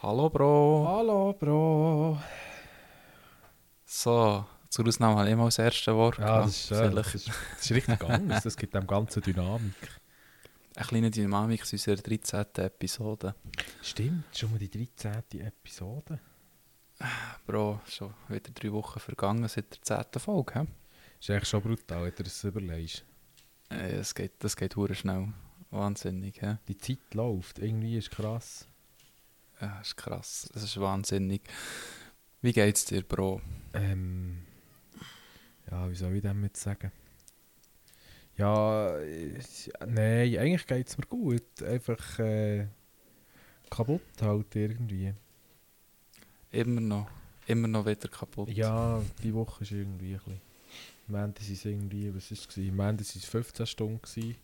Hallo Bro. Hallo, Bro. So, zur Ausnahme habe ich immer das erste Wort. Ja, das ist, äh, das Vielleicht ist, das ist richtig anders. Das gibt dem ganzen Dynamik. eine kleine Dynamik zu unserer 13. Episode. Stimmt, schon mal die 13. Episode. Bro, schon wieder drei Wochen vergangen seit der 10. Folge. hä? Ist eigentlich schon brutal, wenn du das überlegst. Äh, Es geht, das geht schnell. Wahnsinnig. hä? Die Zeit läuft, irgendwie ist krass. Ja, das ist krass. Das ist wahnsinnig. Wie geht's dir, Bro? Ähm, ja, wie soll ich dem jetzt sagen? Ja, nein, eigentlich geht es mir gut. Einfach äh, kaputt halt irgendwie. Immer noch. Immer noch wieder kaputt. Ja, die Woche ist irgendwie ein bisschen. Am Ende waren es irgendwie, was war es? gewesen? Am Ende waren es 15 Stunden.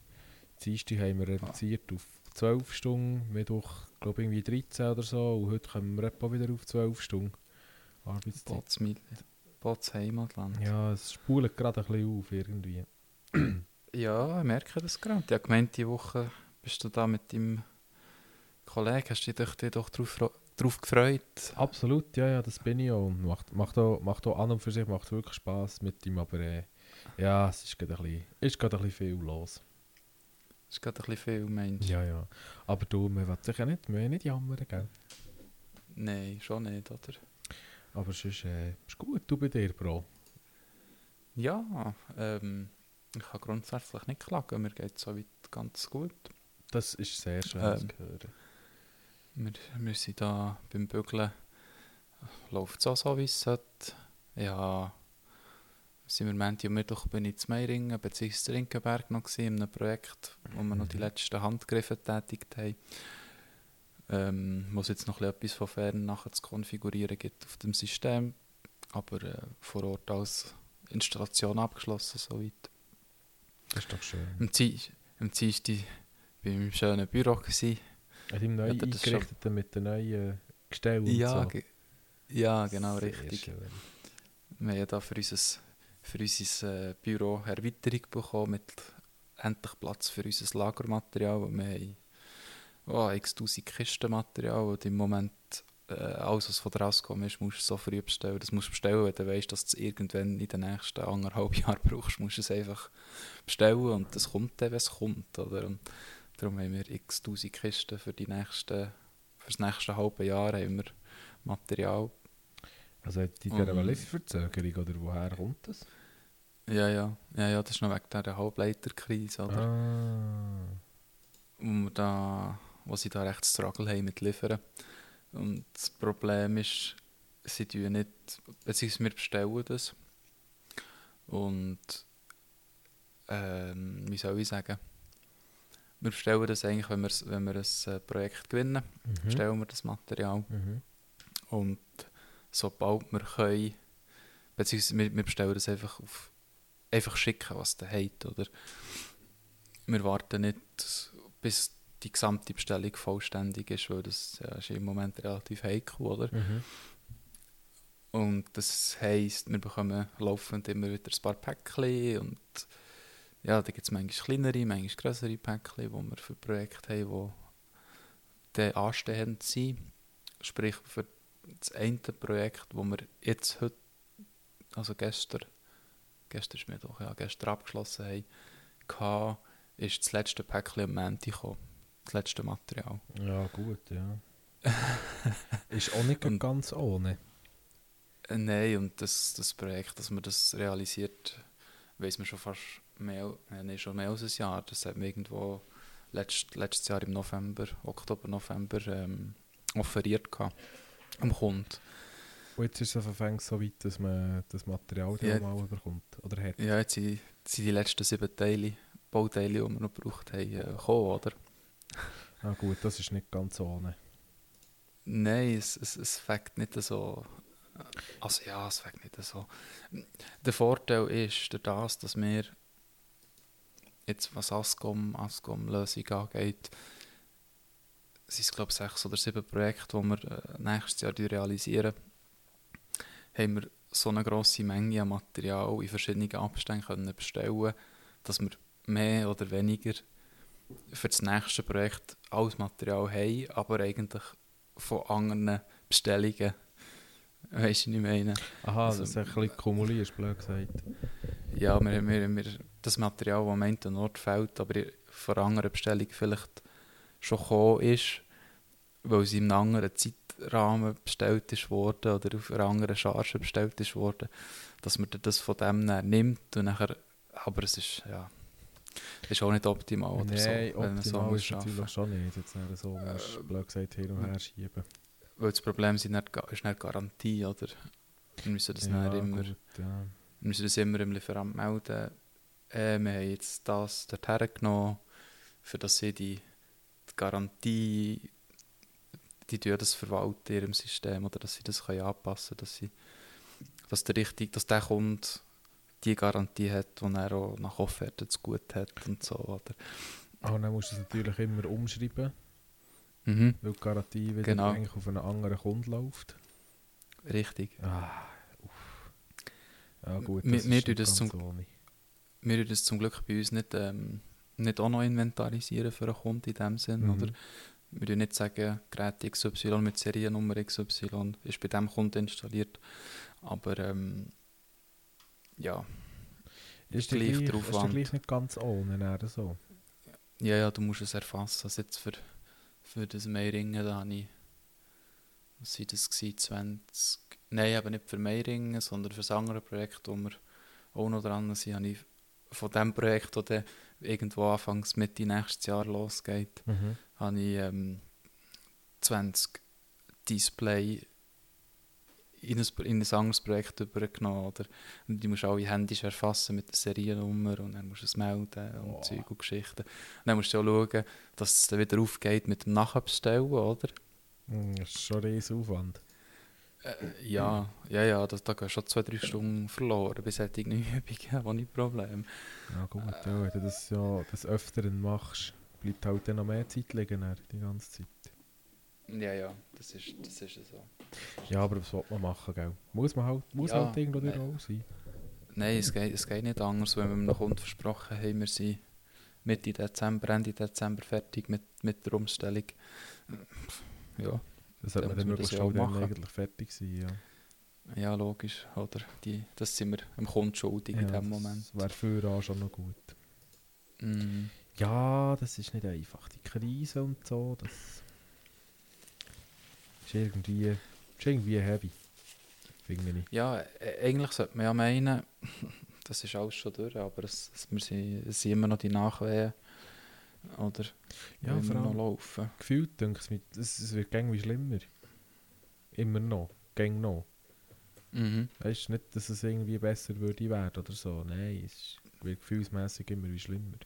Dienstag haben wir reduziert auf 12 Stunden, Mittwoch glaube irgendwie 13 oder so und heute kommen wir etwa wieder auf 12 Stunden Arbeitszeit. Bots, Mil- Bots Heimatland. Ja, es spult gerade ein bisschen auf irgendwie. Ja, ich merke das gerade. Ich habe gemeint, diese Woche bist du da mit deinem Kollegen, hast du dich, dich doch darauf, darauf gefreut? Absolut, ja, ja, das bin ich auch. Macht, macht, auch, macht auch an und für sich macht wirklich Spass mit ihm, aber äh, ja, es ist gerade ein bisschen, ist gerade ein bisschen viel los. Das ist gerade ein bisschen viel, Mensch. Ja, ja. Aber du, man will sich ja nicht, man will nicht jammern, gell? Nein, schon nicht, oder? Aber es ist, äh, ist gut, du bei dir, Bro. Ja, ähm, ich kann grundsätzlich nicht klagen. Mir geht es soweit ganz gut. Das ist sehr schön Ähm. zu hören. Wir, wir sind da beim Bügeln. Läuft es auch so, wie es sollte. Ja, sind wir Montag und Mittwoch bin ich zu Meiringen bzw. Rinkenberg noch gewesen, in einem Projekt, wo wir noch die Mhm. letzten Handgriffe tätigt haben. Ähm, wo es jetzt noch etwas von fern nachher zu konfigurieren gibt auf dem System. Aber äh, vor Ort als Installation abgeschlossen soweit. Das ist doch schön. Am am Dienstag war ich im schönen Büro. Gewesen. An deinem neu er eingerichteten mit den neuen Gestellen und Ja, so. ge ja, genau, Sehr richtig. schön. Wir haben ja da für unser, für unser äh, Büro Erweiterung bekommen mit endlich Platz für unser Lagermaterial. Wir haben oh, x tausend Kisten Material und im Moment äh, alles, was von der rausgekommen ist, musst du so früh bestellen. Das musst du bestellen, wenn du weißt, dass du es irgendwann in den nächsten anderthalb Jahren brauchst, musst du es einfach bestellen und das kommt dann, wenn es kommt. Oder? Und darum haben wir x tausend Kisten für, die nächsten, für das nächste halbe Jahr haben wir Material. Also hat die Mhm. dieser Lieferverzögerung oder woher kommt das? Ja, ja, ja, ja, das ist noch wegen dieser Halbleiterkrise, oder? Ah. Wo, da, wo sie da recht Struggle haben mit Liefern. Und das Problem ist, sie tun nicht, beziehungsweise wir bestellen das. Und, ähm, wie soll ich sagen, wir bestellen das eigentlich, wenn wir, wenn wir ein äh, Projekt gewinnen, Mhm. bestellen wir das Material. Mhm. Und sobald wir können, beziehungsweise wir, wir bestellen das einfach auf, einfach schicken, was der hat, oder? Wir warten nicht, bis die gesamte Bestellung vollständig ist, weil das ja, ist im Moment relativ heikel, oder? Mhm. Und das heisst, wir bekommen laufend immer wieder ein paar Päckchen und ja, da gibt es manchmal kleinere, manchmal größere Päckchen, die wir für Projekte haben, die dann anstehend sind. Sprich, für das eine Projekt, das wir jetzt heute, also gestern, gestern ist Mittwoch, ja, gestern abgeschlossen haben, hatte, ist das letzte Päckchen am Montag gekommen. Das letzte Material. Ja, gut, ja. ist auch nicht Und- ganz ohne. Äh, Nein, und das, das Projekt, dass man das realisiert, weiß man schon fast mehr, äh, nee, schon mehr als ein Jahr. Das hat man irgendwo letzt, letztes Jahr im November, Oktober, November ähm, offeriert gehabt, am Kunden. Und jetzt ist es verfängt so weit, dass man das Material Ja. mal bekommt. Oder hat. Ja, jetzt sind, die letzten sieben Teile, Bauteile, die wir noch gebraucht haben, äh, gekommen, oder? Ah gut, das ist nicht ganz ohne. Nein, es, es, es fängt nicht so. Also ja, es fängt nicht so. Der Vorteil ist durch das, dass wir jetzt was Ascom, Ascom-Lösung angeht, sind es glaube ich sechs oder sieben Projekte, die wir äh, nächstes Jahr realisieren, haben wir so eine grosse Menge an Material in verschiedenen Abständen können bestellen, dass wir mehr oder weniger für das nächste Projekt alles Material haben, aber eigentlich von anderen Bestellungen. Weißt du, was ich meine? Aha, Also, das ist ein bisschen kumuliert, blöd gesagt. Ja, wir, wir, wir, das Material, das am einen Ort fehlt, aber von einer anderen Bestellung vielleicht schon gekommen ist, weil sie in einem anderen Zeitrahmen bestellt ist worden oder auf einer anderen Charge bestellt ist worden, dass man das von dem nimmt und nachher, aber es ist, ja, ist auch nicht optimal oder so, Nein, wenn man so muss ist natürlich schon nicht. Jetzt nicht so, musst, Äh, blöd gesagt, hin und her schieben. Weil das Problem nicht, ist nicht Garantie, oder? Wir müssen das ja, immer... gut, ja. Wir müssen das immer im Lieferant melden. Äh, wir haben jetzt das dorthin genommen, für dass sie die, die Garantie, die tun das verwalten in ihrem System, oder dass sie das können anpassen können, dass, sie, dass, der richtig, dass der Kunde die Garantie hat, die er auch nach Offerte zu gut hat und so, oder? Und dann musst du es natürlich immer umschreiben, Mhm, weil die Garantie wieder Genau. eigentlich auf einen anderen Kunden läuft. richtig. Ah, uff. Ja gut, Wir- das wir ist nicht das zum- ohne. Wir tun das zum Glück bei uns nicht, ähm, nicht auch noch inventarisieren für einen Kunden in dem Sinn, Mhm. oder? Wir dürfen nicht sagen, Gerät XY mit Seriennummer XY ist bei diesem Kunden installiert. Aber ähm, ja, Ist gleich gleich, der ist gleich nicht ganz ohne, dann so. ja, ja, du musst es erfassen. Also jetzt für, für das Meiringen, da habe ich, was war das gewesen, 20, nein, aber nicht für Meiringen, sondern für das andere Projekt, wo wir auch noch dran sind, habe ich von dem Projekt, das irgendwo anfangs Mitte nächstes Jahr losgeht, Mhm. habe ich ähm, 20 Display in ein, in ein anderes Projekt übergenommen. Oder? Und die musst alle händisch erfassen mit der Seriennummer und dann musst du es melden und Oh. Zeug und Geschichten. Und dann musst du auch schauen, dass es dann wieder aufgeht mit dem Nachbestellen, oder? Mm, Das ist schon ein Aufwand. Äh, ja, ja, ja, das, da gehen schon zwei, drei Stunden verloren bei solchen Übungen, ohne Problem. Ja gut, ja, wenn du das ja des Öfteren machst, bleibt halt dann noch mehr Zeit liegen dann, die ganze Zeit. Ja, ja, das ist, das ist so. Ja, aber was will man machen, gell? Muss man halt, muss Ja, halt irgendwo durch auch sein. Nein, es geht, es geht nicht anders, wenn wir einem Kunden versprochen haben, wir sind Mitte Dezember, Ende Dezember fertig mit, mit der Umstellung. Ja, Das sollte man dann möglichst schnell auch dann machen. eigentlich fertig sein, ja. ja logisch, oder? Die, das sind wir dem Kunden schuldig in ja, dem Moment. Das wäre für an schon noch gut. Mm, Ja, das ist nicht einfach. Die Krise und so, das ist irgendwie, ist irgendwie heavy. Finde ich. ja, äh, eigentlich sollte man ja meinen, das ist alles schon durch, aber es, es, wir sind, es sind immer noch die Nachwehen. Oder? Ja, vor immer noch laufen. Gefühlt denke ich, es, wird irgendwie schlimmer. Immer noch. Gäng noch. Mhm. Weißt du nicht, dass es irgendwie besser würde werden oder so. Nein, es wird gefühlsmässig immer wie schlimmer.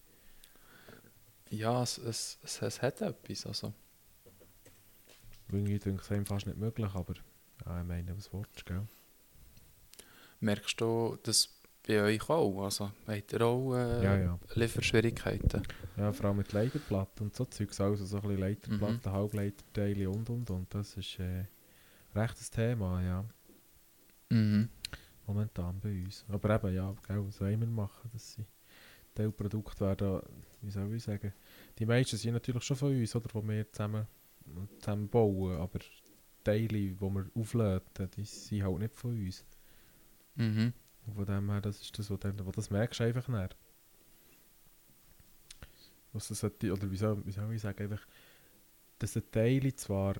Ja, es, es, es, es hat etwas. Also. Irgendwie denke ich es einem fast nicht möglich, aber ja, ich meine, was willst du, gell? Merkst du das bei euch auch? Also, habt ihr auch äh, Ja, ja. Lieferschwierigkeiten? Ja, vor allem mit Leiterplatten und so Zeugs, also so ein bisschen Leiterplatten, Mhm. Halbleiterteile und und und. Das ist äh, recht ein Thema, ja. Mhm. Momentan bei uns. Aber eben, ja, gell, was wollen wir machen? Das sind Teilprodukte werden, wie soll ich sagen, die meisten sind natürlich schon von uns, oder, die wir zusammen, zusammen bauen, aber Teile, die wir aufladen, die sind halt nicht von uns. Mhm. Und von dem her, das ist das, was, dann, was das merkst du einfach nicht. Was das sollte, oder wie soll, wie soll ich sagen, einfach, dass die Teile zwar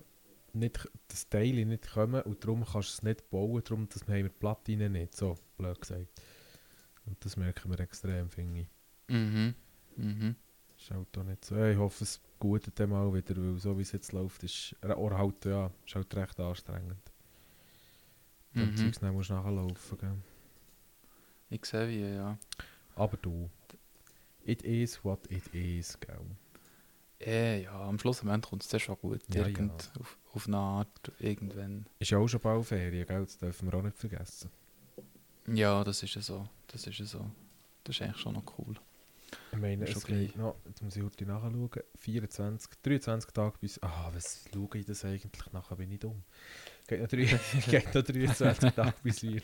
nicht, dass Teile nicht kommen und darum kannst du es nicht bauen, darum dass wir haben die Platine nicht, so blöd gesagt. Und das merken wir extrem, finde ich. Mhm. Mhm. Ist halt auch nicht so. Ich hoffe, es gut dann mal wieder, weil so wie es jetzt läuft, ist, oder halt, ja, ist halt recht anstrengend. Mhm. Dann musst du nachlaufen, gell. Ich sehe wie, ja. Aber du, it is what it is, gell. Äh, ja, am Schluss am Ende kommt es dann schon gut. Ja, Irgend, Auf, auf eine Art, irgendwann. Ist ja auch schon bald Ferien, gell? Das dürfen wir auch nicht vergessen. Ja, das ist ja so. Das ist ja so. Das ist eigentlich schon noch cool. Ich meine, Ist es okay. geht noch, jetzt muss ich heute nachschauen, 24, 23 Tage bis, ah, was schaue ich das eigentlich? Nachher bin ich dumm. Geht noch, drei, geht noch 23 Tage bis wir.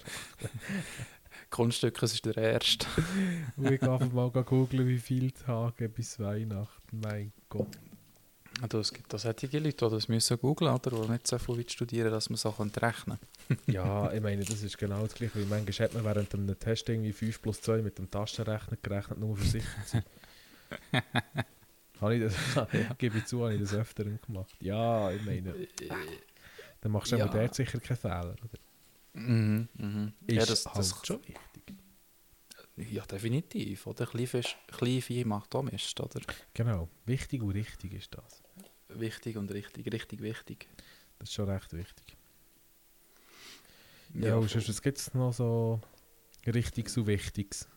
Kunststück, es ist der erste. Ich einfach mal googeln, wie viele Tage bis Weihnachten. Mein Gott. Also es gibt auch solche Leute, die das müssen googlen oder die nicht so viel studieren, dass man so rechnen Ja, ich meine, das ist genau das Gleiche. Wie manchmal hat man während einem Test irgendwie 5 plus 2 mit dem Taschenrechner gerechnet, nur für sich zu sein. habe ich das, gebe ich zu, habe ich das öfter gemacht. Ja, ich meine, dann machst du Ja. ja. dort sicher keinen Fehler. Oder? Mhm, mhm. Ist Ja, das, halt das, schon wichtig. ja, definitiv. Oder Kleinfisch, Kleinvieh macht auch Mist, oder? Genau, wichtig und richtig ist das. Wichtig und richtig, richtig wichtig. Das ist schon recht wichtig. Ja, und sonst, was gibt es noch so Richtiges und Wichtiges?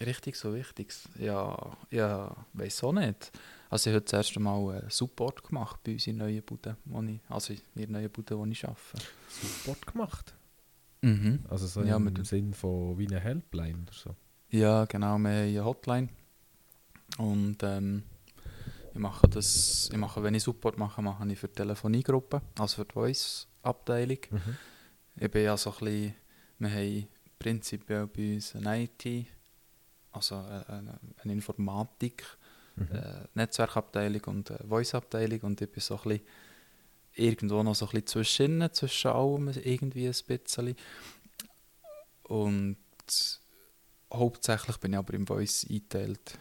Richtig so wichtig. Ja, ja, weiß auch nicht. Also ich habe das erste Mal äh, Support gemacht bei uns in neuen Bude, wo ich, also in der neuen Bude, wo ich arbeite. Support gemacht? Mhm. Also so Ja, im Sinn von wie eine Helpline oder so? Ja, genau, wir haben eine Hotline. Und ähm, ich mache das, ich mache, wenn ich Support mache, mache ich für die Telefoniegruppe, also für die Voice-Abteilung. Mhm. Ich bin ja so ein bisschen, wir haben prinzipiell bei uns eine IT, also eine, eine, eine Informatik, Mhm. äh, Netzwerkabteilung und äh, Voice-Abteilung und ich bin so ein bisschen irgendwo noch so ein bisschen zwischen, zwischen allem irgendwie ein bisschen. Und hauptsächlich bin ich aber im Voice eingeteilt.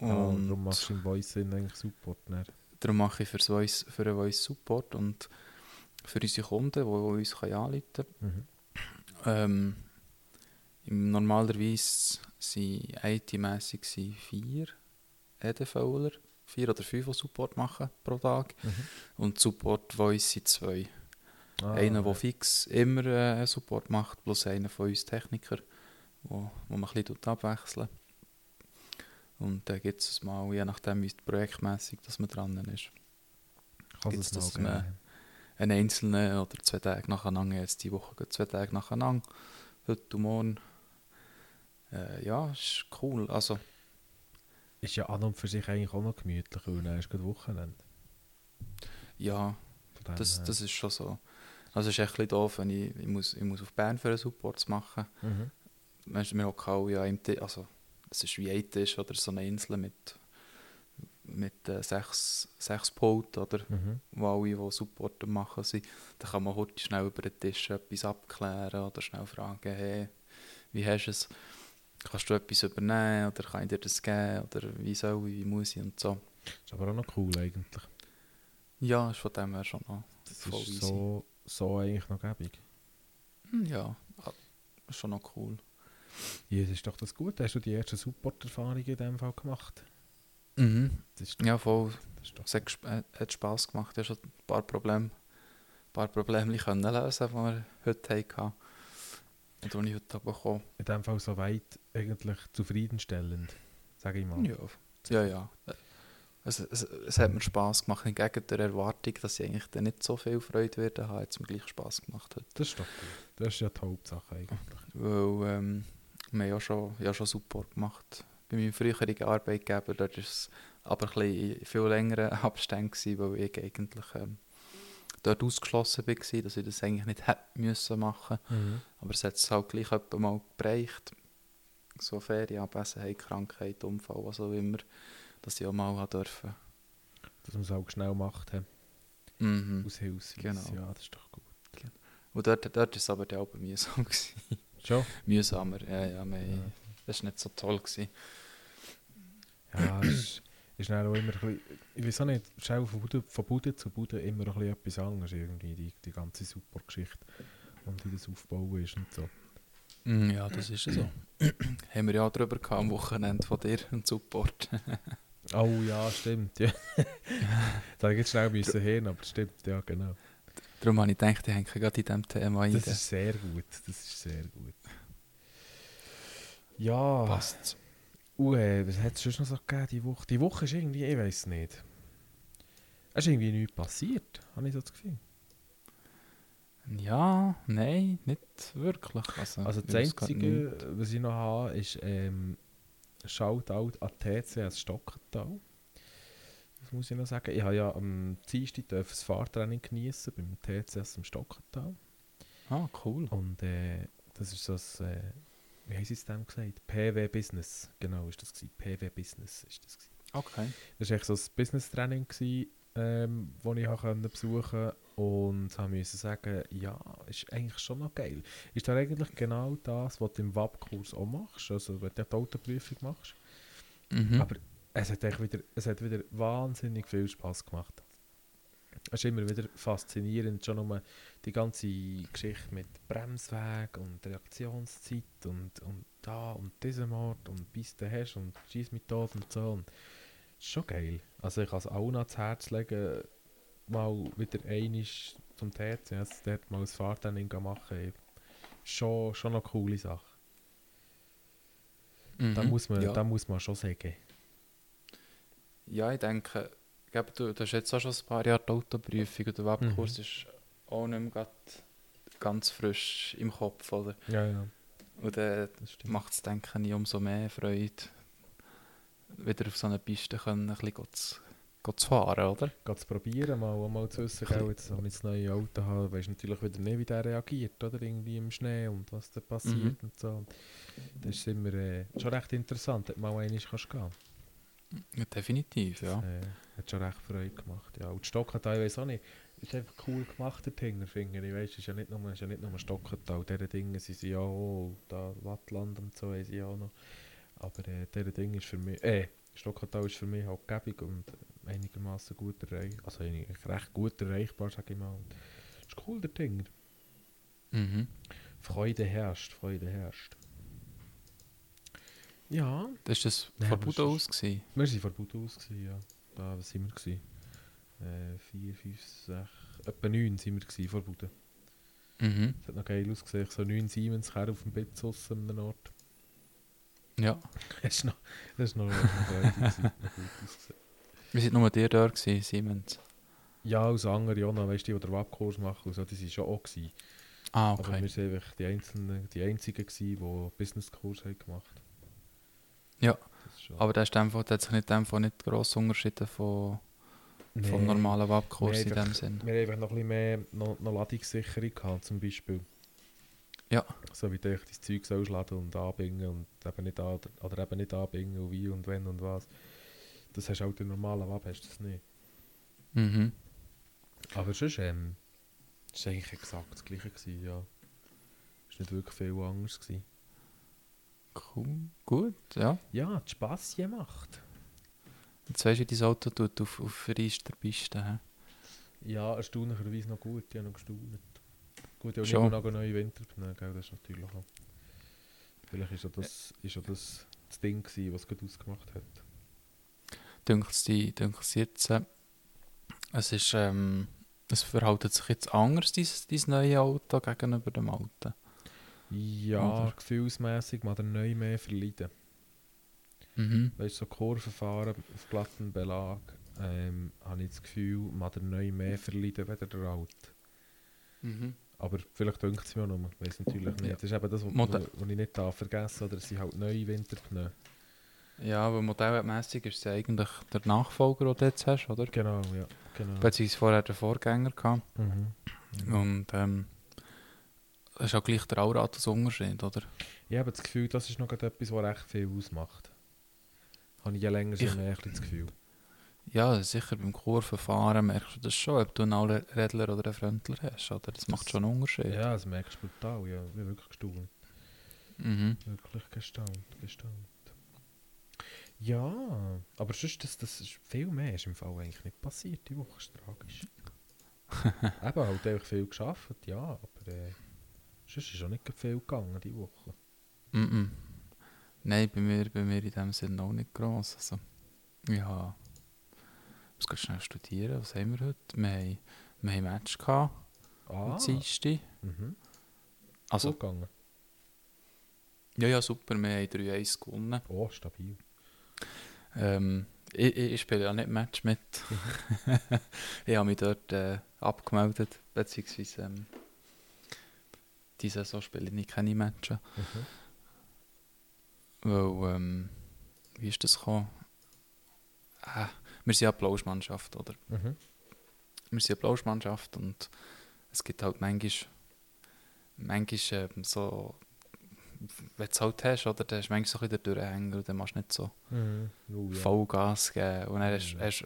Ah, Und darum machst du im Voice eigentlich Support. Dann. darum mache ich fürs Voice, für den Voice Support und für unsere Kunden, die uns anrufen können. Mhm. Ähm, normalerweise sind IT-mässig vier EDVler, vier oder fünf, die Support machen pro Tag. Mhm. Und Support Voice sind zwei. Ah, einer, der fix immer äh, Support macht, plus einer von uns Techniker, wo, wo man ein bisschen abwechseln Und dann gibt es mal, je nachdem, wie es projektmässig dass man dran ist. Gibt's es mal das geben. mehr? Einen einzelnen oder zwei Tage nacheinander, jetzt die Woche zwei Tage nacheinander, heute und morgen. Äh, ja, ist cool. Also, Ist ja an und für sich eigentlich auch noch gemütlich, weil dann ist gerade Wochenende. ja, das, her. das ist schon so. Also, es ist echt ein bisschen doof, wenn ich, ich, muss, ich muss auf Bern für einen Support machen. Mhm. Du, wir hocken alle ja im also es ist wie ein Tisch oder so eine Insel mit, mit äh, sechs, sechs Pult, oder, Mhm. wo alle, die Support machen, sind. Da kann man heute schnell über den Tisch etwas abklären oder schnell fragen, hey, wie hast du es? Kannst du etwas übernehmen oder kann ich dir das geben oder wie soll ich, wie muss ich und so. Ist aber auch noch cool eigentlich. Ja, ist von dem her schon noch Das voll ist easy. so, so eigentlich noch gäbig. Hm, Ja, ah, ist schon noch cool. Ja, das ist doch das Gute. Hast du die ersten Support-Erfahrungen in dem Fall gemacht? Mhm. Das ist, Ja, voll. das ist doch Es hat, äh, hat Spass gemacht. Ich habe schon ein paar Probleme, ein paar Probleme können lösen, die wir heute hatten. Und die ich heute bekommen in dem Fall so weit eigentlich zufriedenstellend, sage ich mal. Ja, ja. ja. Es, es, es hat mir Spass gemacht. Entgegen der Erwartung, dass ich eigentlich dann nicht so viel Freude werde haben, hat es mir gleich Spass gemacht heute. Das ist doch gut. Das ist ja die Hauptsache eigentlich. Weil ähm, wir haben ja schon, ja schon Support gemacht. Bei meinem früheren Arbeitgeber dort war es aber ein bisschen viel längeren Abständen, gewesen, weil ich eigentlich ähm, dort ausgeschlossen war, dass ich das eigentlich nicht hätte müssen machen Aber es hat es halt gleich mal gereicht. So Ferien, Abwesenheit, Krankheit, Unfall, was auch immer, dass ich auch mal haben dürfen. Dass man es auch schnell macht, he, Mhm. aus Hilfsweise. Genau. Ja, das ist doch gut. Und dort, ist es aber auch mühsam. Schon? Mühsamer, ja, ja, wir, Ja. Das war nicht so toll. Gewesen. Ja, ist, dann auch immer ein bisschen, ich weiß auch nicht, es ist auch von Bude, von Bude zu Bude immer ein bisschen etwas anderes irgendwie, die, die ganze Support-Geschichte und wie das aufbauen ist und so. Mm, Ja, das ist so. Haben wir ja auch darüber gehabt am Wochenende von dir und Support. Oh ja, stimmt, ja. da hätte ich jetzt schnell müssen hin, aber das stimmt, ja genau. Darum habe ich gedacht, ich hänge gerade in diesem Thema ein. Das ist sehr gut, das ist sehr gut. Ja, passt. Uh, was hat es sonst noch so gegeben die Woche? Die Woche ist irgendwie, ich weiß nicht. Es ist irgendwie nichts passiert, habe ich so das Gefühl. Ja, nein, nicht wirklich. Also, Also das. Einzige, was ich noch habe, ist ähm, Shoutout an TCS Stockental. Das muss ich noch sagen. Ich habe ja am Dienstag das Fahrtraining genießen beim TCS im Stockental. Ah, cool. Und äh, das ist so das, äh, wie haben sie es dem gesagt? PW Business, genau ist das gewesen. PW Business ist das gewesen. Okay. Das war echt so ein Business-Training, ähm, das ich auch besuchen konnte. Und ich musste sagen, ja, ist eigentlich schon noch geil. Ist da eigentlich genau das, was du im WAP-Kurs auch machst, also wenn du die Autoprüfung machst. Mhm. Aber es hat, wieder, es hat wieder wahnsinnig viel Spaß gemacht. Es ist immer wieder faszinierend, schon nur die ganze Geschichte mit Bremsweg und Reaktionszeit und, und da und diesem Ort und bis du hast und Schießmethode und so. Und das ist schon geil. Also ich kann es auch noch ans Herz legen, mal wieder einiges zum TC, also dort mal ein Fahrtraining machen. Schon, schon eine coole Sache. Mhm. Da, muss man, ja. da muss man schon sagen. Ja, ich denke, glaube, du, du hast jetzt auch schon ein paar Jahre die Autoprüfung und der Webkurs Mhm. ist auch nicht mehr ganz frisch im Kopf, oder? Ja, ja, Und dann das stimmt. macht es, denke ich, umso mehr Freude, wieder auf so einer Piste können, ein bisschen zu, zu fahren, oder? Geht zu probieren, mal, mal zu wissen, gell, jetzt, wenn ich das neue Auto habe, du natürlich wieder nicht, wie der reagiert, oder? Irgendwie im Schnee und was da passiert Mhm. und so. Das ist immer äh, schon recht interessant, dass mal einmal kannst gehen Ja, definitiv, ja. Das, äh, hat schon recht Freude gemacht. Ja, und die Stocker teilweise auch nicht. Ist einfach cool gemacht, der Tinger, finde ich. Weißt, ist ja nicht nur, ist ja nicht nur Stockental. Diese Dinge sind sie ja auch, da Wattland und so haben sie ja auch noch. Aber äh, diese Ding ist für mich, äh, Stockental ist für mich halt gäbig und einigermaßen gut erreichbar. Also eigentlich recht gut erreichbar, sage ich mal. Und ist cool, der Tinger. Mhm. Freude herrscht, Freude herrscht. Ja, Das war das Nein, Budo es aus? Gewesen. wir waren von Bud aus, gewesen, ja. Da was sind wir. Gewesen? Äh, vier, fünf, sechs, etwa neun sind wir gewesen, vor Buden. Mhm. Das hat noch geil ausgesehen. So neun Siemens auf dem Bett aus an einem Ort. Ja. Das ist noch, das ist noch, noch freudig gewesen, noch. Wir waren nur dir da, gewesen, Siemens. Ja, als andere auch noch, weißt du, die, die den Webkurs machen, und so, die waren schon auch. Gewesen. Ah, Aber wir okay. waren einfach die, Einzelnen, die Einzigen, gewesen, die Businesskurs haben gemacht Ja, Das Aber der, ist Fall, der hat sich nicht, Fall nicht gross unterschieden von, Nee. vom normalen Webkurs in einfach- dem Sinn. Wir haben einfach noch ein bisschen mehr noch, noch Ladungssicherung gehabt, zum Beispiel. Ja. So wie du dein Zeug sollst laden und anbringen und eben nicht an, oder eben nicht anbringen und wie und wenn und was. Das hast du halt in normalen Web hast du das nicht. Mhm. Aber sonst, ähm, das war eigentlich exakt das gleiche, gewesen, ja. Es war nicht wirklich viel anders. Gewesen. Cool. Gut, ja. Ja, hat Spass gemacht. Jetzt weisst du, wie dein Auto tut auf, auf der Piste. hä? Ja, erstaunlicherweise noch gut, ich habe noch gestaunt. Gut, ich habe immer noch neue Winterpneu, gell, das ist natürlich auch. Vielleicht ist ja das, ist ja das, das Ding gewesen, was es gut ausgemacht hat. Dünkt es dich dünkt's jetzt, äh, es ist, ähm, es verhält sich jetzt anders, dein, dein neue Auto gegenüber dem alten. Ja, Oder? gefühlsmässig mal der neu mehr verleiden. Mhm. Weißt du, so Kurvenfahren auf glatten Belag, ähm, habe ich das Gefühl, man der neu mehr verleiden als der alte. Mhm. Aber vielleicht dünkt es mir auch noch, ich weiß natürlich nicht. Ja. Das ist eben das, was ich nicht darf vergessen oder es sind halt neue Winterpneu. Ja, aber modellmässig ist es ja eigentlich der Nachfolger, den du jetzt hast, oder? Genau, ja. Genau. Beziehungsweise vorher der Vorgänger gehabt. Mhm. Und ähm, ist auch gleich der Allratus-Unterschied, oder? Ich habe das Gefühl, das ist noch etwas, was recht viel ausmacht. Habe ich je länger Ich- mehr ein bisschen das Gefühl. Ja, sicher beim Kurvenfahren merkst du das schon, ob du einen Allrädler oder einen Frontler hast, oder? Das macht schon einen Unterschied. Ja, das merkst du brutal. Ja, ich bin wirklich gestaunt. Mhm. Wirklich gestaunt, gestaunt. Ja, aber sonst, das, das ist viel mehr ist im Fall eigentlich nicht passiert. Die Woche ist tragisch. Eben, halt einfach viel geschafft, ja, aber äh, sonst ist auch nicht viel gegangen die Woche. Mhm. Nein, bei mir, bei mir in dem Sinne auch nicht gross. Also, ja, ich muss grad schnell studieren. Was haben wir heute? Wir haben, wir haben ein Match gehabt, Ah, am Dienstag. mhm. Also, gut gegangen. ja, ja, super, wir haben 3-1 gewonnen. Oh, stabil. Ähm, ich, ich, ich spiele ja nicht Match mit. ich habe mich dort äh, abgemeldet, beziehungsweise ähm, diese Saison spiele ich nicht keine Matches. Mhm. Weil, ähm, wie ist das gekommen? Äh, wir sind ja Plauschmannschaft, oder? Mhm. Wir sind eine Plauschmannschaft und es gibt halt manchmal, manchmal ähm, so wenn du es halt hast, oder, dann hast du manchmal so ein bisschen den Durchhänger und dann machst du nicht so Mhm. Oh, ja. Vollgas geben. Und dann hast Ja. du hast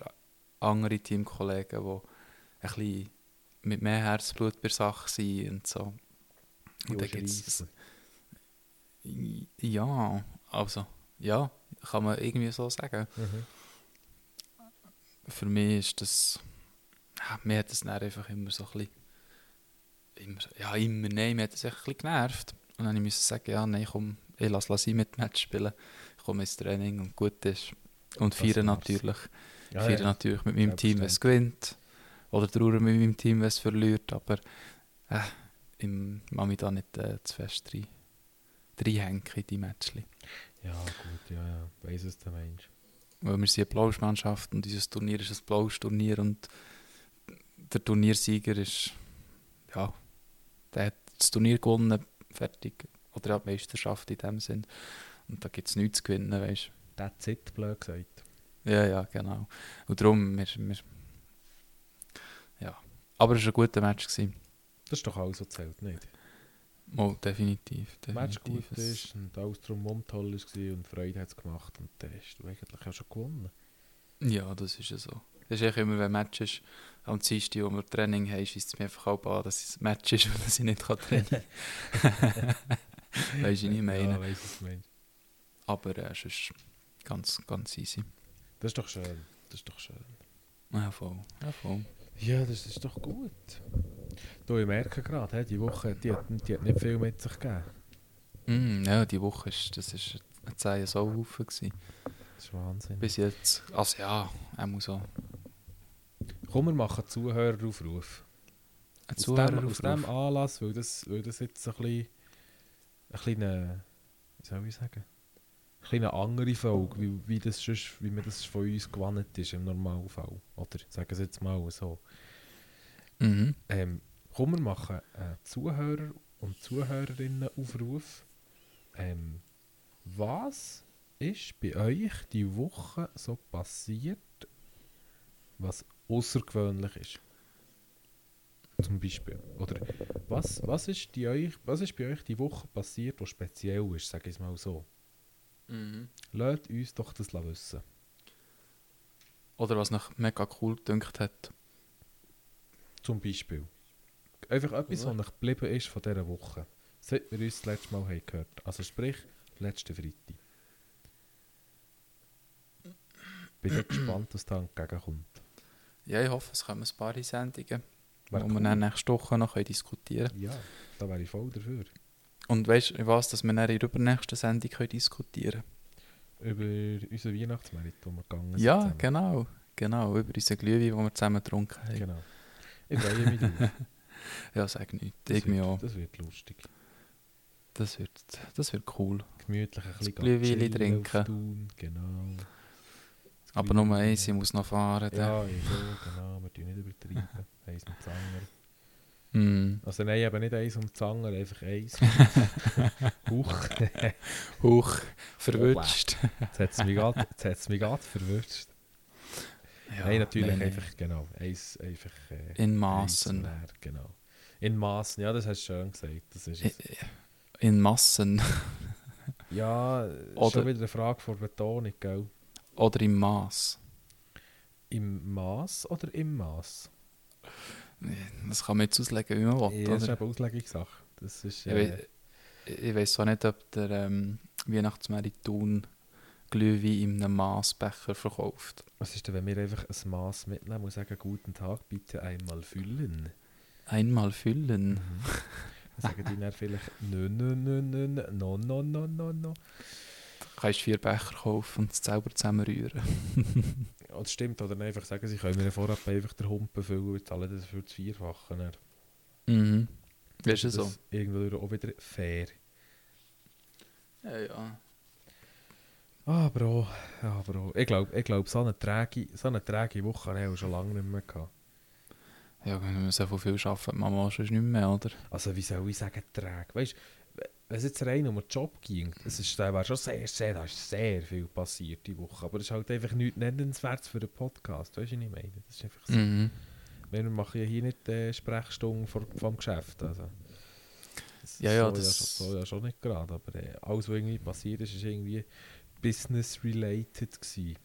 andere Teamkollegen, die ein bisschen mit mehr Herzblut bei der Sache sind und so. Und Ja, gibt's. Ja, also, ja, kann man irgendwie so sagen. Mhm. Für mich ist das. Ja, mir hat das dann einfach immer so ein bisschen. Immer, ja, immer, nein, mir hat das echt ein bisschen genervt. Und dann musste ich sagen, ja, nein, komm, ich lasse lass ihn mit Match spielen. Ich komme ins Training und gut ist. Und war's. natürlich. Ja, feiern ja. natürlich mit meinem Team, wenn es gewinnt. Oder trauern mit meinem Team, wenn es verliert. Aber äh, ich mache mich da nicht äh, zu fest rein, reinhängen in die Matchli. ja, gut, ja, ja. Weiss, was du meinst. Weil wir sind eine Blauschmannschaft und dieses Turnier ist ein blaues Turnier und der Turniersieger ist, ja, der hat das Turnier gewonnen, fertig. Oder die Meisterschaft in dem Sinn. Und da gibt es nichts zu gewinnen, weißt That's it, blöd gesagt. du. Ja, ja, genau. Und darum, wir, wir, ja. Aber es war ein guter Match. Gewesen. Das ist doch alles, was zählt, nicht? Mal, definitiv. Der Match definitiv. gut Es- ist und alles drumherum toll war und Freude hat es gemacht und dann hast du eigentlich auch schon gewonnen. Ja, das ist ja so. Das ist echt immer, wenn Match ist, am Dienstag, wo wir Training haben, ist es mir einfach auch an, dass es ein Match ist und dass ich nicht kann trainieren kann. weißt du, ich meine? Ja, weiss, was du meinst. Aber äh, es ist ganz, ganz easy. Das ist doch schön. Das ist doch schön. Ja, voll. Ja, voll. Ja, das ist doch gut. Du, ich merke gerade, die Woche die hat, die hat nicht viel mit sich gegeben. Mm, ja, die Woche ist, das ist ein zäher Sauhaufen. Das ist Wahnsinn. Bis jetzt. Also ja, er muss auch. Komm, wir machen Zuhöreraufruf. Ein dem, aus Zuhöreraufruf. dem Anlass, weil das, weil das jetzt ein bisschen, ein kleiner, wie soll ich sagen, ein kleine andere Folge, wie, wie, das sonst, wie man das von uns gewohnt ist im Normalfall. Oder sagen wir es jetzt mal so. Mhm. Ähm, komm, wir machen einen Zuhörer- und Zuhörerinnen-Aufruf. Ähm, was ist bei euch die Woche so passiert, was außergewöhnlich ist? Zum Beispiel. Oder was, was, ist die euch, was ist bei euch die Woche passiert, was speziell ist, sage ich es mal so? Mhm. Lasst uns doch das wissen. Oder was noch mega cool gedünkt hat. Zum Beispiel. Einfach etwas, was noch geblieben ist von dieser Woche. Seit wir uns das letzte Mal haben gehört Also sprich, letzte Freitag. Bin ich gespannt, was da entgegenkommt. Ja, ich hoffe, es kommen ein paar Sendungen, wo wir dann nächste Woche noch diskutieren können. Ja, da wäre ich voll dafür. Und weißt du, was, dass wir dann in der übernächsten Sendung können diskutieren Über unseren Weihnachtsmerit, wo wir gegangen sind. Ja, zusammen. genau. Genau, über unseren Glühwein, den wir zusammen getrunken haben. genau. Ich freue mich drauf. Ja, sag nicht. Das Ich wird, auch. das wird lustig. Das wird, das wird cool. Gemütlich ein bisschen Glühwein trinken. Thun, Genau. Aber nur eins, ich muss noch fahren. Ja, ich so, genau. Wir tun nicht übertreiben. eins mit Zanger. Mm. Also nein, eben nicht eins um die Zange, einfach eins. Huch, Huch, verwünscht. jetzt hat es mich gerade verwünscht. Ja, nein, natürlich nein. einfach, genau, eins einfach... Äh, In Massen. leer, genau. In Massen, ja, das hast du schön gesagt. Das ist es. In Massen. Ja, Oder- schon wieder eine Frage von Betonung, gell? Oder im Maß. Im Maß oder im Maß? Das kann man jetzt auslegen, wie man will. Ja, das ist oder? eben Auslegungssache. Das ist... Ich, Äh, wei- ich weiß zwar nicht, ob der ähm, Weihnachtsmarathon Glühwein in einem Maßbecher verkauft. was ist denn, wenn wir einfach ein Maß mitnehmen und sagen, guten Tag, bitte einmal füllen? Einmal füllen. Dann sagen die dann vielleicht, nö, nö, nö, nö, nö, no, no, no, no, no. Du kannst vier Becher kaufen und es selber zusammenrühren. Ja, das stimmt, oder einfach sagen, sie können mir vorab einfach den Humpen füllen und zahlen das für das Vierfache. Dann. Mhm. Weißt du Das so? ist Irgendwo auch wieder fair. Ja, ja. Ah, Bro, ja, Bro. Ich glaube, ich glaub, so eine träge, so eine träge Woche habe ich auch schon lange nicht mehr gehabt. Ja, wenn man so viel arbeitet, man mal schon nicht mehr, oder? Also, wie soll ich sagen, träge? Weißt wenn es jetzt rein um den Job ging, das ist, da wäre schon sehr, sehr, da ist sehr viel passiert die Woche. Aber es ist halt einfach nichts Nennenswertes für einen Podcast. Weißt du, was ich meine? Das ist einfach so. Mhm. Wir machen ja hier nicht äh, Sprechstunden vor, vom Geschäft. Also. Das Ja, ja, das- Ja, so ja schon nicht gerade, aber äh, alles, was irgendwie passiert ist, ist irgendwie business-related gewesen.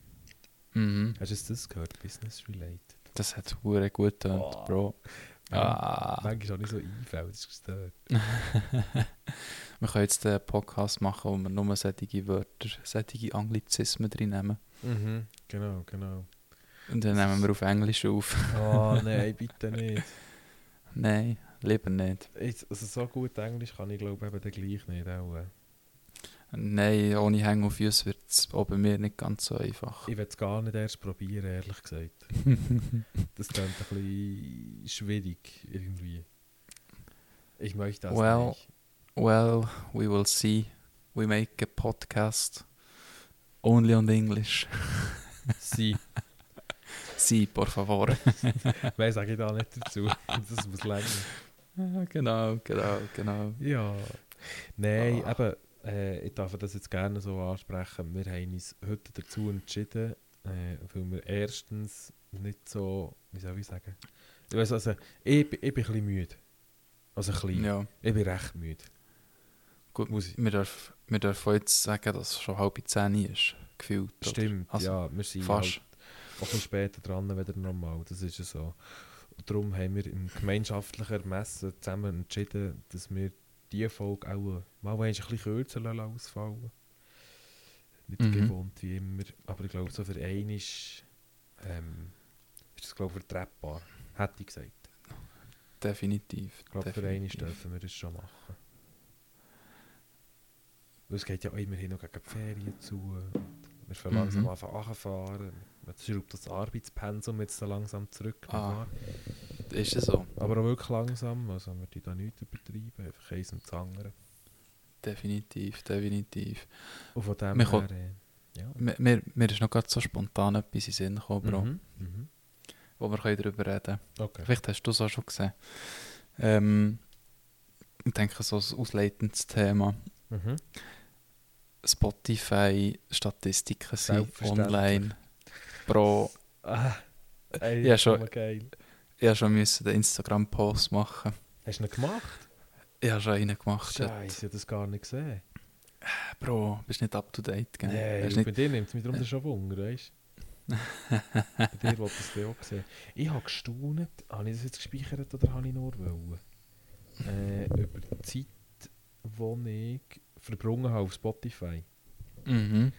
Mhm. Hast du das gehört? Business-related. Das hat hure gut getönt, Oh. Bro. Ah. Manchmal auch nicht so einfällt, das ist gestört. Wir können jetzt einen Podcast machen, wo wir nur solche Wörter, solche Anglizismen drin nehmen. Mhm, genau, genau. Und dann nehmen wir auf Englisch auf. Oh nein, bitte nicht. Nein, lieber nicht. Jetzt, also so gut Englisch kann ich glaube eben gleich nicht auch. Nein, ohne Hängen auf Füße wird es bei mir nicht ganz so einfach. Ich will es gar nicht erst probieren, ehrlich gesagt. Das klingt ein bisschen schwierig irgendwie. Ich möchte das Well, nicht. Well, we will see. We make a podcast only on English. Sie, Sí, por favor. mehr sage ich da nicht dazu. Das muss länger. Ja, genau, genau, genau. Ja. Nein, Ah. eben, äh, ich darf das jetzt gerne so ansprechen. Wir haben uns heute dazu entschieden, äh, weil wir erstens nicht so, wie soll ich sagen, ich weiss also, ich, ich bin ein bisschen müde. Also ein bisschen. Ja, Ich bin recht müde. Gut. Muss ich- Wir dürfen, wir dürfen jetzt sagen, dass es schon halb zehn ist, gefühlt. Stimmt, Also, ja, wir sind Fast. halt auch ein später dran wieder normal, das ist ja so. Und darum haben wir im gemeinschaftlichen Ermessen zusammen entschieden, dass wir diese Folge auch mal ein bisschen kürzer lassen ausfallen Nicht Mhm. gewohnt wie immer, aber ich glaube, so für einen ist, ähm, ist das glaube ich vertretbar, hätte ich gesagt. Definitiv. Ich glaube, für einen dürfen wir das schon machen. Weil es geht ja auch immerhin noch gegen die Ferien zu. Wir fangen Mhm. langsam an anfahren. Man schraubt das Arbeitspensum jetzt langsam zurück. Ah. Ist es so? Aber auch wirklich langsam. Also wir die da nicht übertreiben. Einfach eins und das andere. Definitiv, definitiv. Und von dem Wir her... Äh, ja. Mir, mir, mir ist noch gerade so spontan etwas in den Sinn gekommen, Bro, Mhm. Mhm. wo wir können darüber reden können. Okay. Vielleicht hast du es auch schon gesehen. Ähm, ich denke, so ein ausleitendes Thema. Mhm. Spotify-Statistiken sind online. Bro, Ah, ey, Ja, das schon. geil. ich schon müssen den Instagram-Post machen. Hast du ihn gemacht? Ich habe schon einen gemacht. Scheiße, ich habe das gar nicht gesehen. Bro, bist nicht up to date, gell? Nee, Hast bei nicht... dir nimmt es mich darum schon Wunder, weißt du? Bei dir wollte ich es auch sehen. Ich habe gestaunt, habe ich das jetzt gespeichert oder habe ich nur wollen? Äh, über die Zeit, die ich verbrungen habe auf Spotify. Mhm.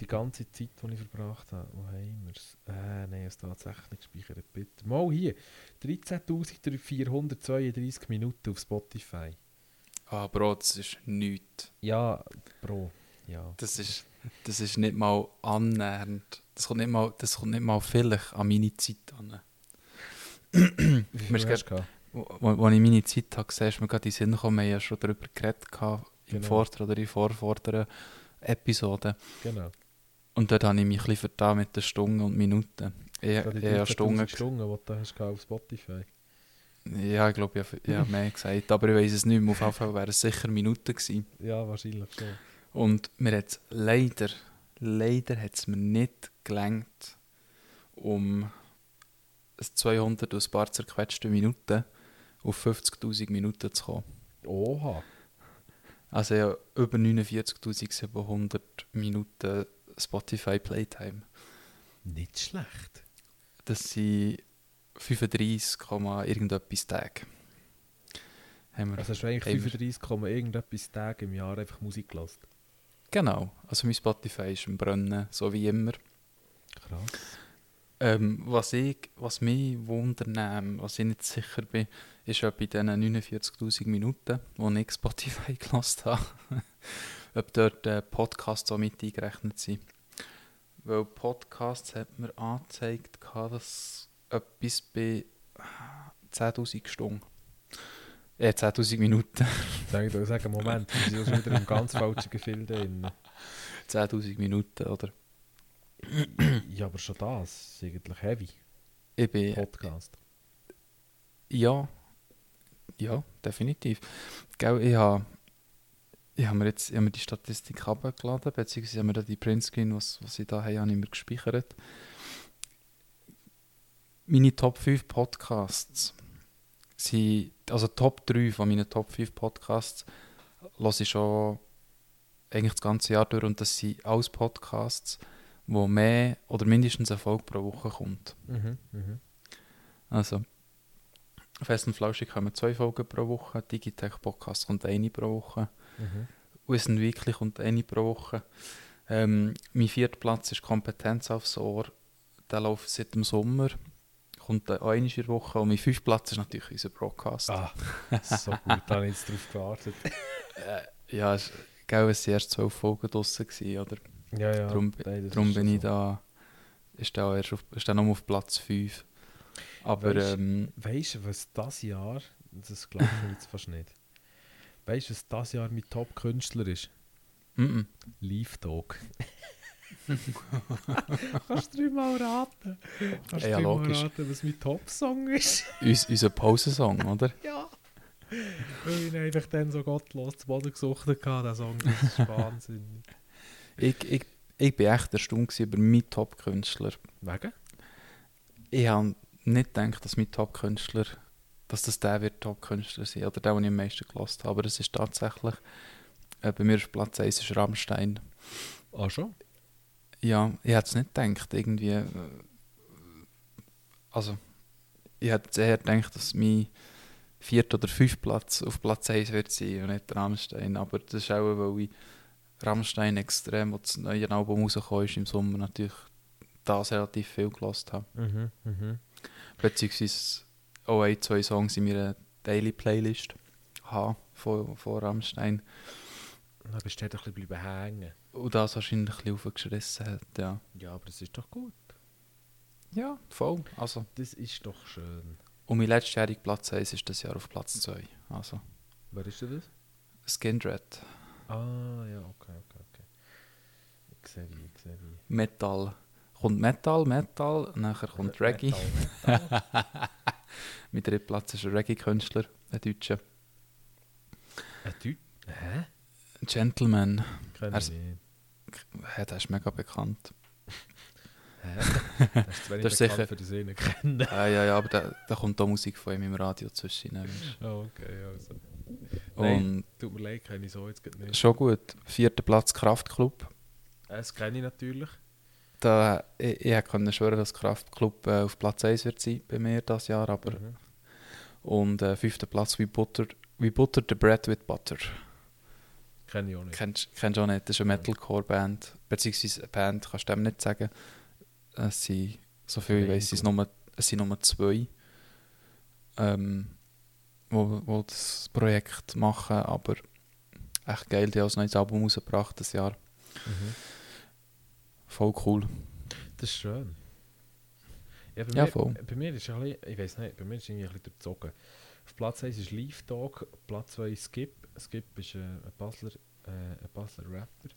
Die ganze Zeit, die ich verbracht habe. Wo haben wir es? Äh, nein, es tatsächlich nicht gespeichert, bitte. Mal hier, 13.432 Minuten auf Spotify. Ah, Bro, das ist nichts. Ja, Bro. Ja. Das ist, das ist nicht mal annähernd. Das kommt nicht mal, das kommt nicht mal vielleicht an meine Zeit an. Wie viel hast du gehabt? Wo ich meine Zeit habe gesehen, ist mir gerade in den Sinn gekommen, wir haben ja schon darüber geredet gehabt, im Genau. Vorder- oder in vorvorderen Episoden. Genau. Und dort habe ich mich ein bisschen vertan mit den Stunden und Minuten. Ich habe 13.000 Stunden, Stunden, die du hast auf Spotify. ja, ich glaube, ich habe, mehr gesagt, aber ich weiß es nicht mehr. Auf jeden Fall wären es sicher Minuten gewesen. Ja, wahrscheinlich schon. Und mir hat leider, leider hat es mir nicht gelangt, um ein 200 und ein paar zerquetschte Minuten auf 50'000 Minuten zu kommen. Oha. Also ja, über 49'700 Minuten Spotify Playtime. Nicht schlecht. Das sind 35, Komma irgendetwas Tage. Also hast du eigentlich Haben wir. 35, Komma irgendetwas Tage im Jahr einfach Musik gelassen. Genau, also mein Spotify ist im Brennen, so wie immer. Krass. Ähm, was, ich, was mich wundernimmt, was ich nicht sicher bin, ist, ob bei diesen 49'000 Minuten, die ich Spotify gelassen habe, ob dort äh, Podcasts auch mit eingerechnet sind. Weil Podcasts hat mir angezeigt, dass etwas bei 10'000 Stunden, äh 10'000 Minuten, Sag ich sagen, Moment, wir sind wieder im ganz falschen Gefilde drin. 10'000 Minuten, oder? Ja, aber schon das ist eigentlich heavy. Ich bin, Podcast. Ja, ja, definitiv. Gell, ich habe ich hab mir jetzt ich hab mir die Statistik abgeladen, beziehungsweise habe mir da die Printscreen, was, was ich da habe, habe ich mir gespeichert. Meine Top 5 Podcasts sind, also Top 3 von meinen Top 5 Podcasts höre ich schon eigentlich das ganze Jahr durch und das sind alles Podcasts, wo mehr oder mindestens eine Folge pro Woche kommt. Mhm. Mhm. Also, Fest und Flauschig kommen zwei Folgen pro Woche, Digitech Podcast kommt eine pro Woche, Mhm. Wissen Weekly kommt eine pro Woche. Ähm, mein vierter Platz ist Kompetenz aufs Ohr, der läuft seit dem Sommer, kommt einmal in der Woche und mein fünfter Platz ist natürlich unser Broadcast. Ah, so gut, da habe ich jetzt drauf gewartet. Äh, ja, es waren erst zwölf Folgen draussen, gewesen, oder? Ja, ja. Darum, nein, darum bin so. ich da, ist der, erst auf, ist der noch auf Platz 5. Aber Weisst- ähm, Weißt du, was das Jahr, das glaube ich jetzt fast nicht. Weißt du, was das Jahr mein Top-Künstler ist? mm -mm. Leaf Dog. Kannst du dreimal raten? Kannst du Ja, dreimal raten, was mein Top-Song ist? Uns, unser Pausensong, oder? ja. Weil ich einfach dann so gottlos zu Boden gesucht hatte, der Song. Das ist wahnsinnig. Ich, ich, ich bin echt erstaunt über meinen Top-Künstler. Wegen? Ich habe nicht gedacht, dass mein Top-Künstler, dass das der wird Top-Künstler sein oder der, den ich am meisten gelost habe. Aber es ist tatsächlich, äh, bei mir ist Platz 1 ist Rammstein. Ah, schon? Ja, ich hätte es nicht gedacht, irgendwie. äh, Also, ich hätte eher gedacht, dass mein vierter oder fünfter Platz auf Platz 1 wird sein und nicht Rammstein. Aber das ist auch, weil ich Rammstein extrem, als das neue Album rausgekommen ist im Sommer, natürlich das relativ viel gelost habe. Mhm, mhm. Beziehungsweise auch ein, zwei Songs in meiner Daily Playlist habe von, von Rammstein. Dann bist du dort ein bisschen bleiben hängen. Und das wahrscheinlich ein bisschen aufgeschissen hat, ja. Ja, aber das ist doch gut. Ja, voll. Also, Das ist doch schön. und mein letztjähriger Platz 1 ist das Jahr auf Platz 2. Also, Wer ist denn das? Skindred, Ah, ja, okay, okay, okay. Ich sehe ich sehe wie. Metal. Kommt Metal, Metal, nachher kommt Reggae. Metal, Metal. Mein dritter Platz ist ein Reggae-Künstler, ein Deutscher. Ein Typ? Hä? Gentleman. Kenn Er ich ist- nicht. Ja, der ist mega bekannt. Hä? Das ist zu wenig Das sicher- für ich ihn kennen. Ja, ja, aber da, da kommt auch Musik von ihm im Radio zwischen. weisst Oh, okay, also. du. Nein. Und Tut mir leid, kenne ich so jetzt nicht. schon gut. Vierter Platz Kraftclub. Das kenne ich natürlich. Da, ich, ich konnte schwören, dass Kraftclub äh, auf Platz 1 wird sein bei mir das Jahr. Aber, Mhm. Und äh, fünfter Platz wie Butter, wie Butter the Bread with Butter. Kenne ich auch nicht. Kennst kennst du auch nicht? Das ist eine Metalcore-Band. Beziehungsweise eine Band, kannst du dem nicht sagen. Es sind, so viel ich weiß, es sind nur, es sind nur zwei, ähm, wo, wo das Projekt machen. Aber echt geil, die haben ein neues Album rausgebracht das Jahr. Mhm. Voll cool. Das ist schön. Ja, bei, Ja, mir, voll. bei mir ist ein bisschen, ich weiß nicht, bei mir ist irgendwie ein bisschen durchzogen. Auf Platz 1 ist Leaf Dog, Platz 2 Skip. Skip ist äh, ein Basler, äh, ein Basler Rapper.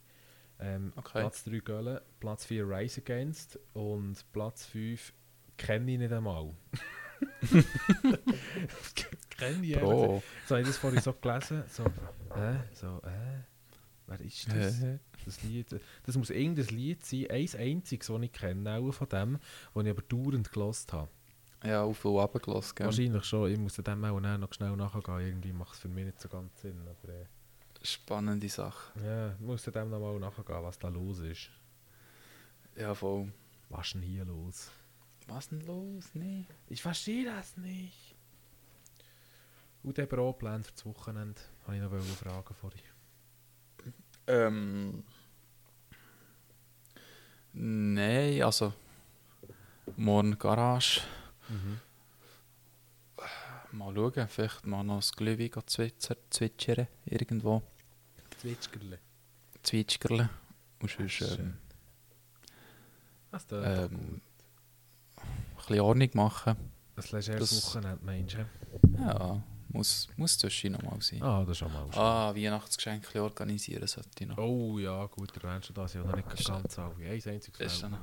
Ähm, Okay. Platz 3 Gölle, Platz 4 Rise Against und Platz 5 kenne ich nicht einmal. kenne ich Bro. So habe ich das vorhin so gelesen. So, äh, so, äh, wer ist das? Das, Lied, das muss irgendein Lied sein, eins einziges, das ich kenne, auch von dem, das ich aber dauernd gelost habe. ja, auf und runter gell? Wahrscheinlich schon, ich muss dem auch noch schnell nachgehen, irgendwie macht es für mich nicht so ganz Sinn. Aber äh, Spannende Sache. ja, ich muss dem noch mal nachgehen, was da los ist. Ja, voll. Was ist denn hier los? Was denn los? Nee. Ich verstehe das nicht. Und der Brotplan für das Wochenende, habe ich noch eine Frage vorhin. Ähm. Nein, also. Morgen Garage. Mhm. Mal schauen, vielleicht mal noch das Glühwein zwitzer- zwitschern irgendwo. Zwitschgerle. Zwitschgerle. Und sonst ähm, Das ähm, ein bisschen Ordnung machen. Ein legeres das- Wochenende, meinst du? Ja, muss, muss zwischen noch mal sein. Ah, das ist schon mal schön. Ah, Weihnachtsgeschenke organisieren sollte ich noch. Oh ja, gut, erwähnst du das ja noch nicht Ist ganz alle. Ein einziges ist noch.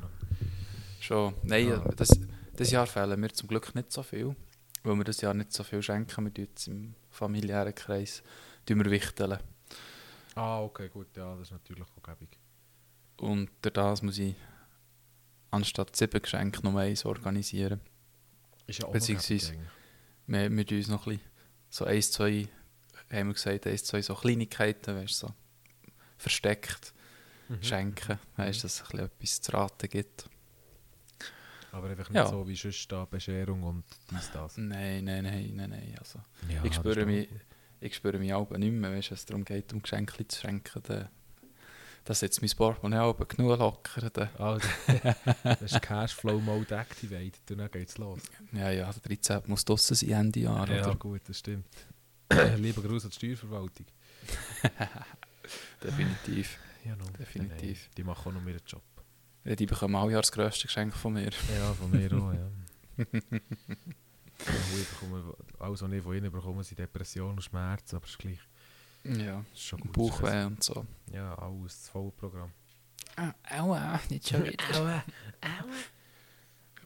Schon. Nein, Ah. das, das Jahr fehlen mir zum Glück nicht so viel. Weil wir das Jahr nicht so viel schenken. Wir tun jetzt im familiären Kreis wir wichteln. Ah, okay, gut, ja, das ist natürlich auch gäbig. Und das muss ich anstatt sieben Geschenke nur eins organisieren. Ist ja auch Beziehungsweise- noch wir, wir tun uns noch ein bisschen, so eins, zwei, haben wir gesagt, eins, zwei so Kleinigkeiten, weißt so versteckt Mhm. schenken, weißt du, dass es ein etwas zu raten gibt. Aber einfach nicht Ja. so wie sonst da Bescherung und dies, das. Nein, nein, nein, nein, nein, also Ja, ich spüre mich, ich spüre mich auch nicht mehr, weißt wenn es darum geht, um Geschenke zu schenken, dann, dass jetzt mein Portemonnaie auch genug locker, dann, Also, das ist Cashflow-Mode activated und dann geht's los. ja, ja, der 13. muss draussen sein, Ende Jahr, Ja, oder? gut, das stimmt. Lieber Gruß an die Steuerverwaltung. Definitiv. Ja, no. Definitiv. Nein, die machen auch noch ihren Job. Ja, die bekommen alle Jahr das grösste Geschenk von mir. Ja, von mir auch, ja. ja ich bekomme, alles, was ich von ihnen bekomme, sind Depressionen und Schmerzen, aber es ist gleich. Ja, ist schon gut. Bauchweh und so. Ja, alles, das volle Programm. Aua, nicht schon wieder. Aua,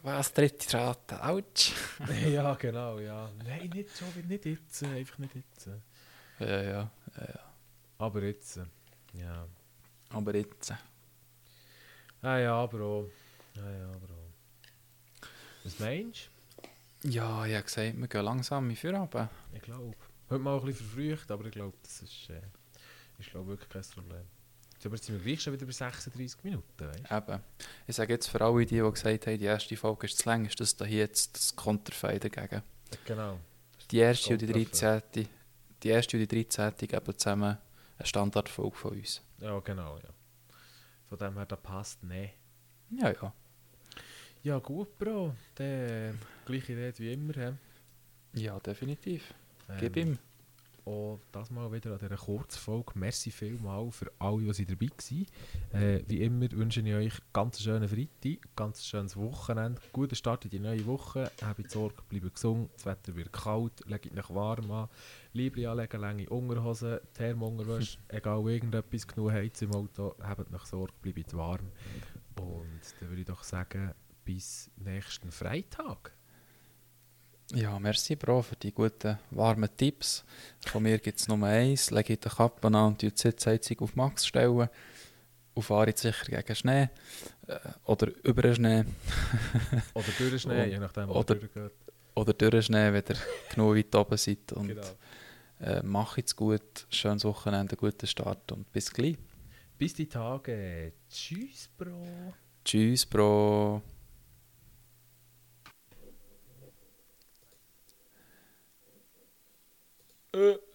Was, dritte Rate, ouch. ja, genau, ja. Nein, nicht so, nicht jetzt, äh, einfach nicht jetzt. äh. Ja, ja, ja. Aber jetzt, äh, ja. Aber jetzt. Ah ja, Bro. Ah ja, Bro. Was meinst Ja, ich habe gesagt, wir gehen langsam in Feierabend. du? Ich glaube. Heute mal ein bisschen verfrüht, aber ich glaube, das ist, äh, ist glaub, wirklich kein Problem. Aber jetzt sind wir gleich schon wieder bei 36 Minuten, weißt Eben. Ich sage jetzt für alle, die, die gesagt haben, die erste Folge ist zu lang, ist das da hier jetzt das Konterfei dagegen. Genau. Die erste und die Konterfei. 13. Die erste und die 13. geben zusammen eine Standardfolge von uns. Ja, genau, ja. Von dem her, das passt, ne. Ja, ja. Ja gut, Bro. Äh, gleiche Rede wie immer. hä? Ja, definitiv. Ähm, Gib ihm. Und das mal wieder an dieser Kurzfolge. Merci vielmal für alle, die dabei waren. Äh, wie immer wünsche ich euch ganz schönen Freitag, ganz schönes Wochenende, guten Start in die neue Woche. Habt Sorge, bleibt gesund, das Wetter wird kalt, legt euch warm an. Liebling anlegen, lange Unterhosen, Thermonterwäsche, egal irgendetwas, genug Heiz im Auto, habt euch Sorge, bleibt warm. Und dann würde ich doch sagen, bis nächsten Freitag. Ja, merci Bro für die guten, warmen Tipps. Von mir gibt es nur eins. Lege die Kappe an und die Sitzheizung auf Max stellen. Und fahre jetzt sicher gegen Schnee. Äh, oder über den Schnee. Oder durch den Schnee, Oh, je nachdem, oder- durchgeht. Oder durch den Schnee, wenn ihr genug weit oben seid. Und Genau. äh, macht's gut. Schönes Wochenende, guten Start und bis gleich. Bis die Tage. Tschüss, Bro. Tschüss, Bro. Uh.